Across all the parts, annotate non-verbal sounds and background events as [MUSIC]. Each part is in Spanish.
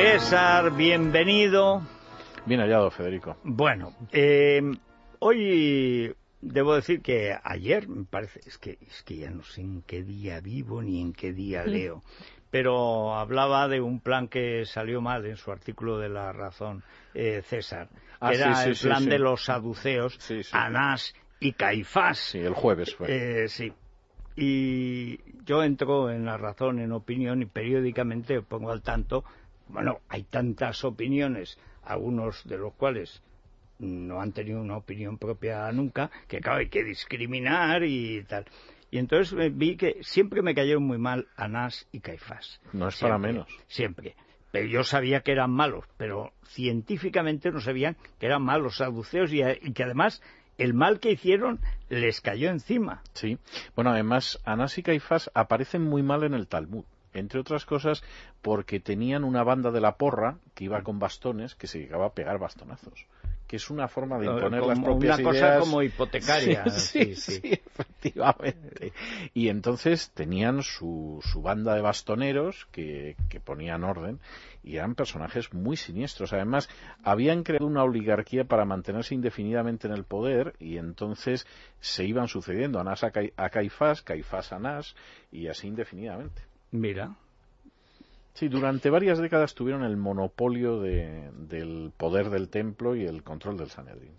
César, bienvenido. Bien hallado, Federico. Bueno, eh, hoy debo decir que ayer, me parece, es que, es que ya no sé en qué día vivo ni en qué día leo, pero hablaba de un plan que salió mal en su artículo de La Razón, eh, César. Ah, Era sí, sí, el sí, plan sí. de los saduceos, Sí, sí. Anás y Caifás. Sí, el jueves fue. Eh, sí. Y yo entro en la razón, en opinión, y periódicamente pongo al tanto. Bueno, hay tantas opiniones, algunos de los cuales no han tenido una opinión propia nunca, que claro, hay que discriminar y tal. Y entonces eh, vi que siempre me cayeron muy mal Anás y Caifás. No es para menos. Siempre. Pero yo sabía que eran malos, pero científicamente no sabían que eran malos saduceos y, y que además el mal que hicieron les cayó encima. Sí. Bueno, además, Anás y Caifás aparecen muy mal en el Talmud. Entre otras cosas, porque tenían una banda de la porra que iba con bastones que se llegaba a pegar bastonazos. Que es una forma de imponer las propias una cosa como hipotecaria. [LAUGHS] Sí, sí, sí, sí. sí, efectivamente. Y entonces tenían su, su banda de bastoneros que, que ponían orden y eran personajes muy siniestros. Además, habían creado una oligarquía para mantenerse indefinidamente en el poder y entonces se iban sucediendo Anás a Caifás, Caifás a Anás y así indefinidamente. Mira, Sí, durante varias décadas tuvieron el monopolio de- del poder del templo y el control del Sanedrín.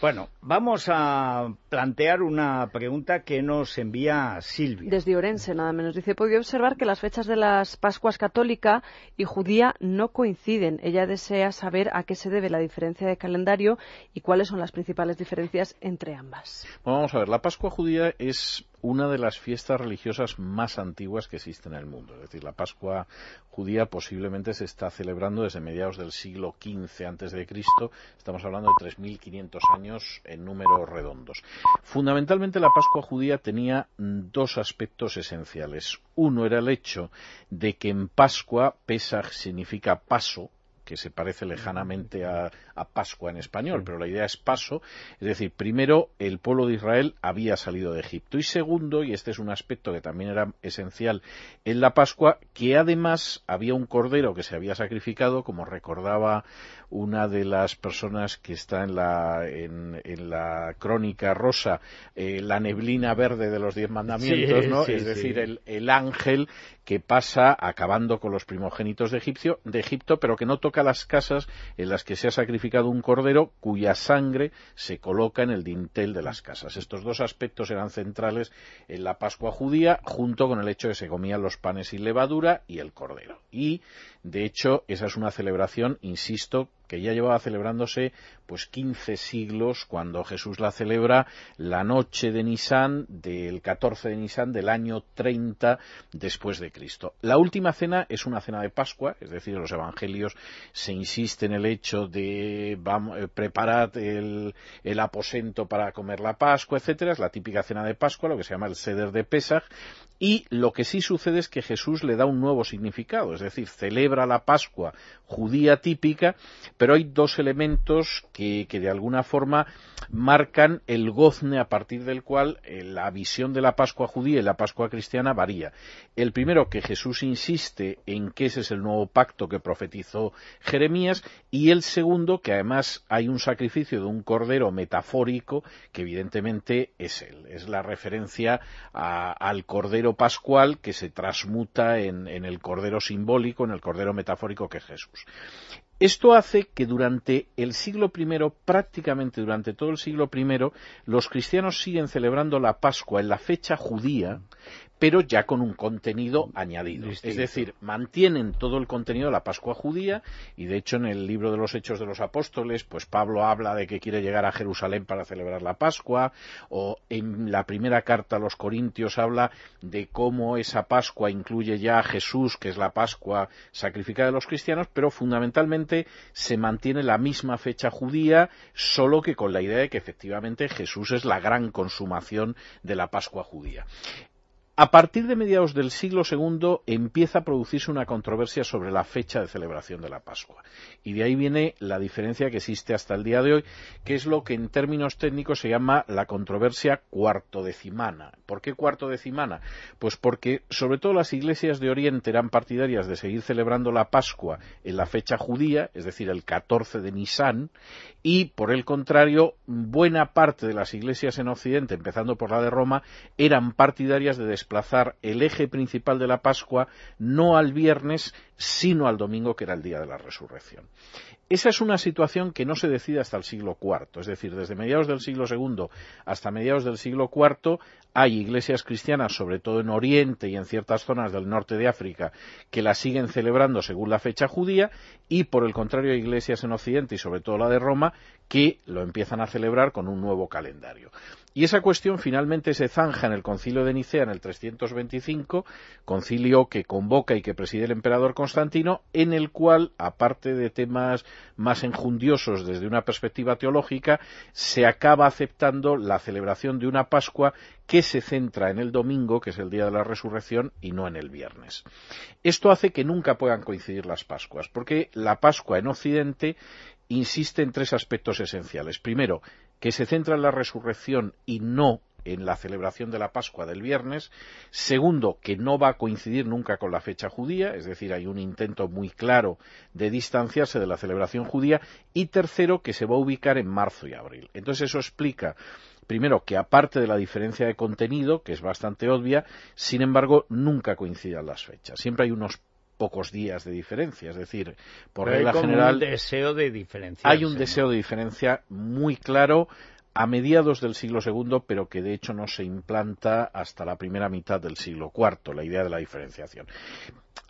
bueno, vamos a plantear una pregunta que nos envía Silvia. Desde Orense, nada menos. Dice, podido observar que las fechas de las Pascuas católica y judía no coinciden. Ella desea saber a qué se debe la diferencia de calendario y cuáles son las principales diferencias entre ambas. Bueno, vamos a ver, la Pascua judía es una de las fiestas religiosas más antiguas que existen en el mundo. Es decir, la Pascua judía posiblemente se está celebrando desde mediados del siglo XV antes de Cristo. Estamos hablando de 3.500 años en números redondos. Fundamentalmente la Pascua judía tenía dos aspectos esenciales. Uno era el hecho de que en Pascua, Pesach significa paso, que se parece lejanamente a, a Pascua en español, pero la idea es paso. Es decir, primero, el pueblo de Israel había salido de Egipto. Y segundo, y este es un aspecto que también era esencial en la Pascua, que además había un cordero que se había sacrificado, como recordaba una de las personas que está en la, en, en la crónica rosa, eh, la neblina verde de los diez mandamientos, Sí, ¿no? sí, es sí. decir, el, el ángel que pasa acabando con los primogénitos de, de Egipto, pero que no toca las casas en las que se ha sacrificado un cordero cuya sangre se coloca en el dintel de las casas. Estos dos aspectos eran centrales en la Pascua judía, junto con el hecho de que se comían los panes sin levadura y el cordero. Y, de hecho, esa es una celebración, insisto, que ya llevaba celebrándose pues 15 siglos cuando Jesús la celebra la noche de Nisán del 14 de Nisán del año 30 después de Cristo. La última cena es una cena de Pascua, es decir, los evangelios se insiste en el hecho de vamos, eh, preparad el, el aposento para comer la Pascua, etcétera, es la típica cena de Pascua, lo que se llama el Seder de Pesach, y lo que sí sucede es que Jesús le da un nuevo significado, es decir, celebra la Pascua judía típica, pero hay dos elementos que, que de alguna forma marcan el gozne a partir del cual eh, la visión de la Pascua judía y la Pascua cristiana varía. El primero, que Jesús insiste en que ese es el nuevo pacto que profetizó Jeremías, y el segundo, que además hay un sacrificio de un cordero metafórico, que evidentemente es él, es la referencia al cordero pascual que se transmuta en, en el cordero simbólico, en el cordero metafórico que es Jesús. Esto hace que durante el siglo I, prácticamente durante todo el siglo I, los cristianos siguen celebrando la Pascua en la fecha judía, pero ya con un contenido añadido. Es decir, mantienen todo el contenido de la Pascua judía y de hecho en el libro de los Hechos de los Apóstoles, pues Pablo habla de que quiere llegar a Jerusalén para celebrar la Pascua o en la primera carta a los Corintios habla de cómo esa Pascua incluye ya a Jesús, que es la Pascua sacrificada de los cristianos, pero fundamentalmente se mantiene la misma fecha judía, solo que con la idea de que efectivamente Jesús es la gran consumación de la Pascua judía. A partir de mediados del siglo II empieza a producirse una controversia sobre la fecha de celebración de la Pascua. Y de ahí viene la diferencia que existe hasta el día de hoy, que es lo que en términos técnicos se llama la controversia cuartodecimana. ¿Por qué cuartodecimana? Pues porque sobre todo las iglesias de Oriente eran partidarias de seguir celebrando la Pascua en la fecha judía, es decir, el 14 de Nisan, y por el contrario, buena parte de las iglesias en Occidente, empezando por la de Roma, eran partidarias de desplazar el eje principal de la Pascua no al viernes, sino al domingo, que era el día de la resurrección. Esa es una situación que no se decide hasta el siglo IV, es decir, desde mediados del siglo II hasta mediados del siglo IV hay iglesias cristianas, sobre todo en Oriente y en ciertas zonas del norte de África, que la siguen celebrando según la fecha judía, y por el contrario hay iglesias en Occidente y sobre todo la de Roma que lo empiezan a celebrar con un nuevo calendario. Y esa cuestión finalmente se zanja en el concilio de Nicea en el 325, concilio que convoca y que preside el emperador Constantino, en el cual, aparte de temas más enjundiosos desde una perspectiva teológica, se acaba aceptando la celebración de una Pascua que se centra en el domingo, que es el día de la resurrección, y no en el viernes. Esto hace que nunca puedan coincidir las Pascuas, porque la Pascua en Occidente insiste en tres aspectos esenciales. Primero, que se centra en la resurrección y no en la celebración de la Pascua del viernes. Segundo, que no va a coincidir nunca con la fecha judía, es decir, hay un intento muy claro de distanciarse de la celebración judía. Y tercero, que se va a ubicar en marzo y abril. Entonces eso explica primero que aparte de la diferencia de contenido, que es bastante obvia, sin embargo nunca coincidan las fechas. Siempre hay unos pocos días de diferencia. Es decir, por regla general. Hay un deseo de diferencia. Hay un deseo de diferencia muy claro a mediados del siglo II, pero que de hecho no se implanta hasta la primera mitad del siglo IV, la idea de la diferenciación.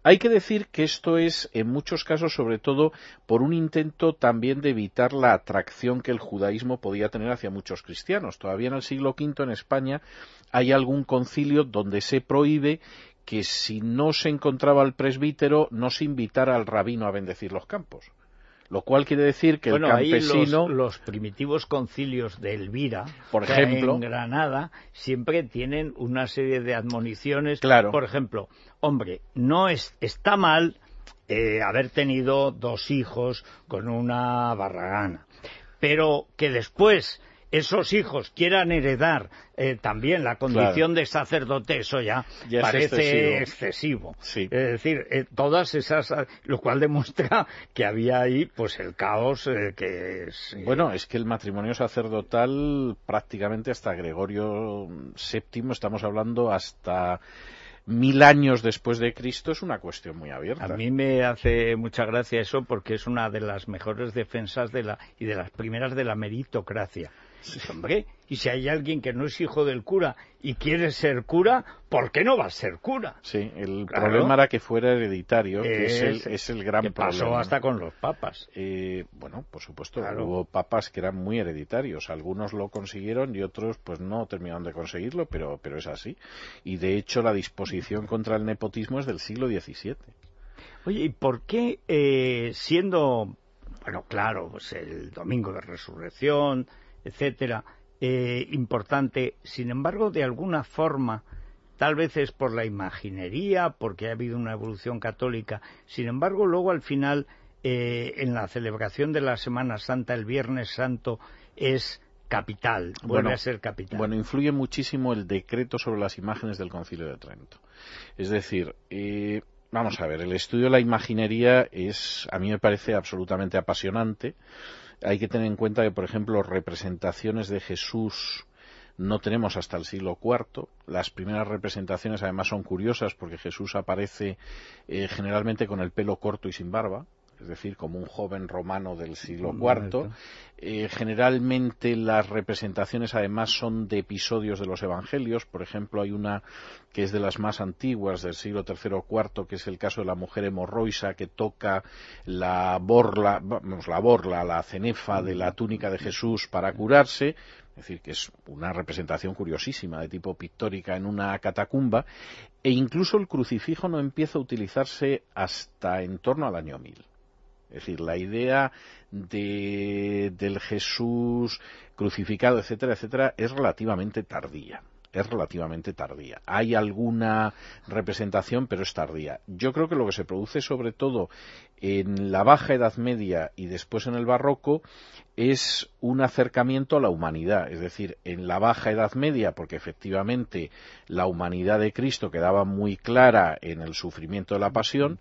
Hay que decir que esto es, en muchos casos, sobre todo por un intento también de evitar la atracción que el judaísmo podía tener hacia muchos cristianos. Todavía en el siglo V en España hay algún concilio donde se prohíbe que si no se encontraba el presbítero no se invitara al rabino a bendecir los campos. Lo cual quiere decir que el campesino. los, primitivos concilios de Elvira, por ejemplo, en Granada, siempre tienen una serie de admoniciones. Claro. Por ejemplo, hombre, no es, está mal eh, haber tenido dos hijos con una barragana, pero que después esos hijos quieran heredar eh, también la condición de sacerdote, eso ya, parece excesivo. Es decir, eh, todas esas, lo cual demuestra que había ahí, pues, el caos eh, que es. Bueno, es que el matrimonio sacerdotal prácticamente hasta Gregorio VII, estamos hablando hasta mil años después de Cristo es una cuestión muy abierta. A mí me hace mucha gracia eso porque es una de las mejores defensas de la, y de las primeras de la meritocracia. Hombre, y si hay alguien que no es hijo del cura y quiere ser cura, ¿por qué no va a ser cura? Sí, el problema era que fuera hereditario, que es, el, es el gran que pasó hasta con los papas. Eh, bueno, por supuesto, hubo papas que eran muy hereditarios. Algunos lo consiguieron y otros pues no terminaron de conseguirlo, pero, pero es así. Y de hecho la disposición contra el nepotismo es del siglo XVII. Oye, ¿y por qué eh, siendo, bueno, claro, pues el domingo de resurrección, etcétera, eh, importante. Sin embargo, de alguna forma, tal vez es por la imaginería, porque ha habido una evolución católica. Sin embargo, luego al final, eh, en la celebración de la Semana Santa, el Viernes Santo, es capital, vuelve a ser capital. Bueno, influye muchísimo el decreto sobre las imágenes del Concilio de Trento. Es decir, eh, vamos a ver, el estudio de la imaginería es, a mí me parece absolutamente apasionante hay que tener en cuenta que, por ejemplo, representaciones de Jesús no tenemos hasta el siglo IV. Las primeras representaciones, además, son curiosas porque Jesús aparece eh, generalmente con el pelo corto y sin barba. Es decir, como un joven romano del siglo IV. Eh, generalmente las representaciones además son de episodios de los evangelios. Por ejemplo, hay una que es de las más antiguas del siglo III o IV, que es el caso de la mujer hemorroisa que toca la borla, vamos, la borla, la cenefa de la túnica de Jesús para curarse. Es decir, que es una representación curiosísima de tipo pictórica en una catacumba. E incluso el crucifijo no empieza a utilizarse hasta en torno al año 1000. Es decir, la idea de, del Jesús crucificado, etcétera, etcétera, es relativamente tardía es relativamente tardía. Hay alguna representación, pero es tardía. Yo creo que lo que se produce sobre todo en la Baja Edad Media y después en el Barroco es un acercamiento a la humanidad, es decir, en la Baja Edad Media, porque efectivamente la humanidad de Cristo quedaba muy clara en el sufrimiento de la pasión,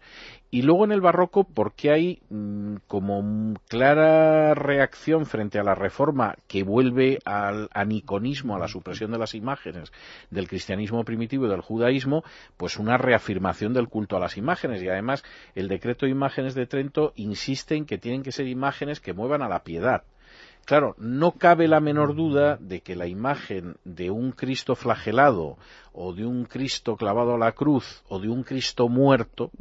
y luego en el Barroco porque hay mm, como clara reacción frente a la reforma que vuelve al aniconismo, a la supresión de las imágenes del cristianismo primitivo y del judaísmo, pues una reafirmación del culto a las imágenes, y además el decreto de imágenes de Trento insisten que tienen que ser imágenes que muevan a la piedad. Claro, no cabe la menor duda de que la imagen de un Cristo flagelado o de un Cristo clavado a la cruz o de un Cristo muerto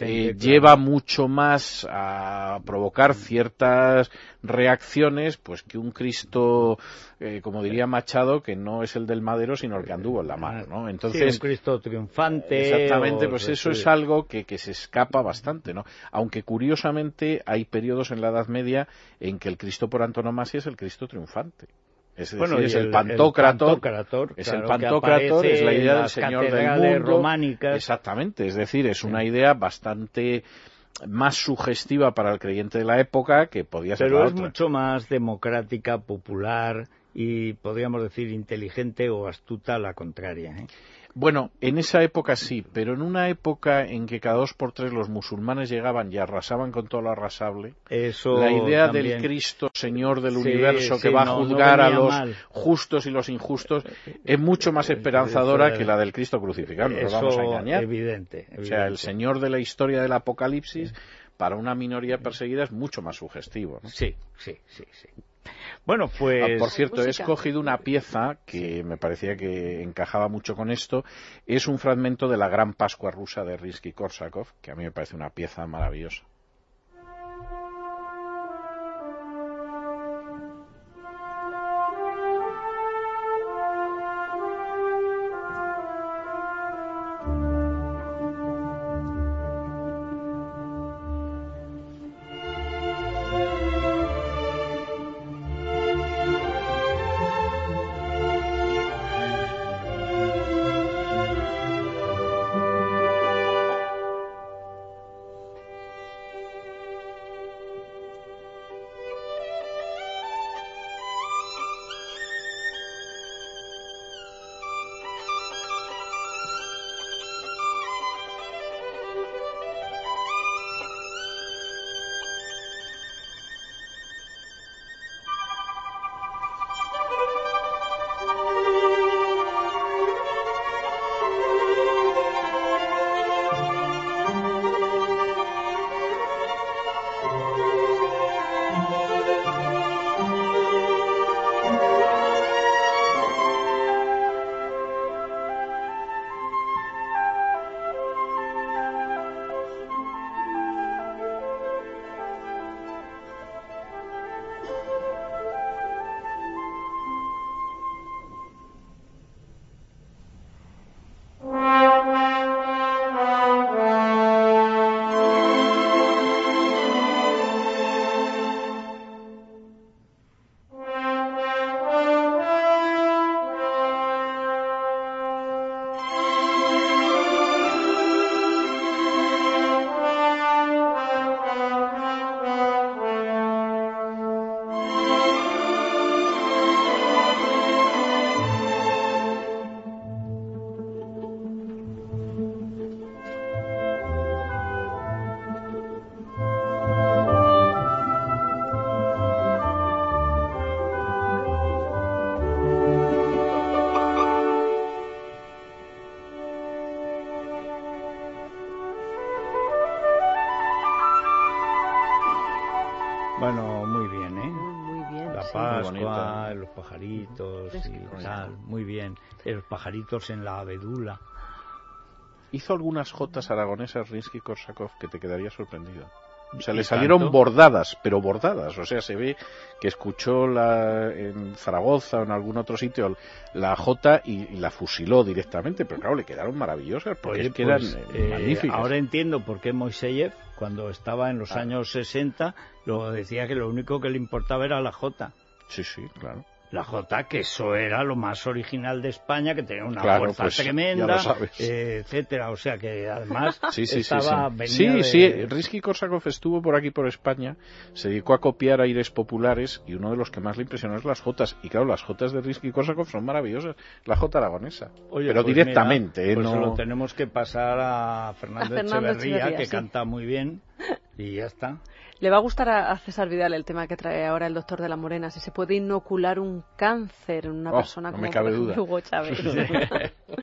eh, lleva mucho más a provocar ciertas reacciones pues que un Cristo eh, como diría Machado que no es el del madero sino el que anduvo en la mano ¿no? entonces un Cristo triunfante exactamente pues eso es algo que, que se escapa bastante ¿no? aunque curiosamente hay periodos en la Edad Media en que el Cristo por antonomasia es el Cristo triunfante es, bueno, es el, pantocrator, es el pantocrator, es la idea del señor del mundo. románicas. Exactamente, es decir, es una idea bastante más sugestiva para el creyente de la época que podía ser Pero es mucho más democrática, popular y podríamos decir inteligente o astuta a la contraria. ¿eh? Bueno, en esa época sí, pero en una época en que cada dos por tres los musulmanes llegaban y arrasaban con todo lo arrasable, la idea del Cristo, Señor del universo, que va a juzgar a los justos y los injustos, es mucho más esperanzadora que la del Cristo crucificado, no vamos a engañar. Evidente, O sea, el Señor de la historia del Apocalipsis, para una minoría perseguida, es mucho más sugestivo. Sí, sí, sí, sí. Bueno, pues. Ah, por cierto, he escogido una pieza que me parecía que encajaba mucho con esto. Es un fragmento de la Gran Pascua rusa de Rinsky-Korsakov, que a mí me parece una pieza maravillosa. Los pajaritos en la abedula. Hizo algunas jotas aragonesas Rinsky-Korsakov que te quedaría sorprendido. O sea, ¿Y le salieron tanto? bordadas, pero bordadas. O sea, se ve que escuchó la, en Zaragoza o en algún otro sitio la jota y, y la fusiló directamente. Pero claro, le quedaron maravillosas porque Oye, es que pues, eran eh, eh, magníficas. ahora entiendo por qué Moiseyev, cuando estaba en los Ah. años 60, lo decía que lo único que le importaba era la Jota. Sí, sí, claro. La Jota, que eso era lo más original de España, que tenía una Claro, fuerza pues, tremenda, eh, etcétera. O sea que además [LAUGHS] Sí, sí, sí. estaba sí. venía Sí, de- sí, Rinsky-Korsakov estuvo por aquí, por España, se dedicó a copiar aires populares y uno de los que más le impresionó es las jotas. Y claro, las jotas de Rinsky-Korsakov son maravillosas. La jota aragonesa. Oye, pero pues directamente, mira, ¿eh? pues no... lo tenemos que pasar a Fernando, A Fernando Echeverría, Echeverría, que sí. canta muy bien, y ya está. Le va a gustar a, a César Vidal el tema que trae ahora el doctor de la Morena, si se puede inocular un cáncer en una Oh, persona no como me cabe [LAUGHS] duda. Hugo Chávez. [LAUGHS]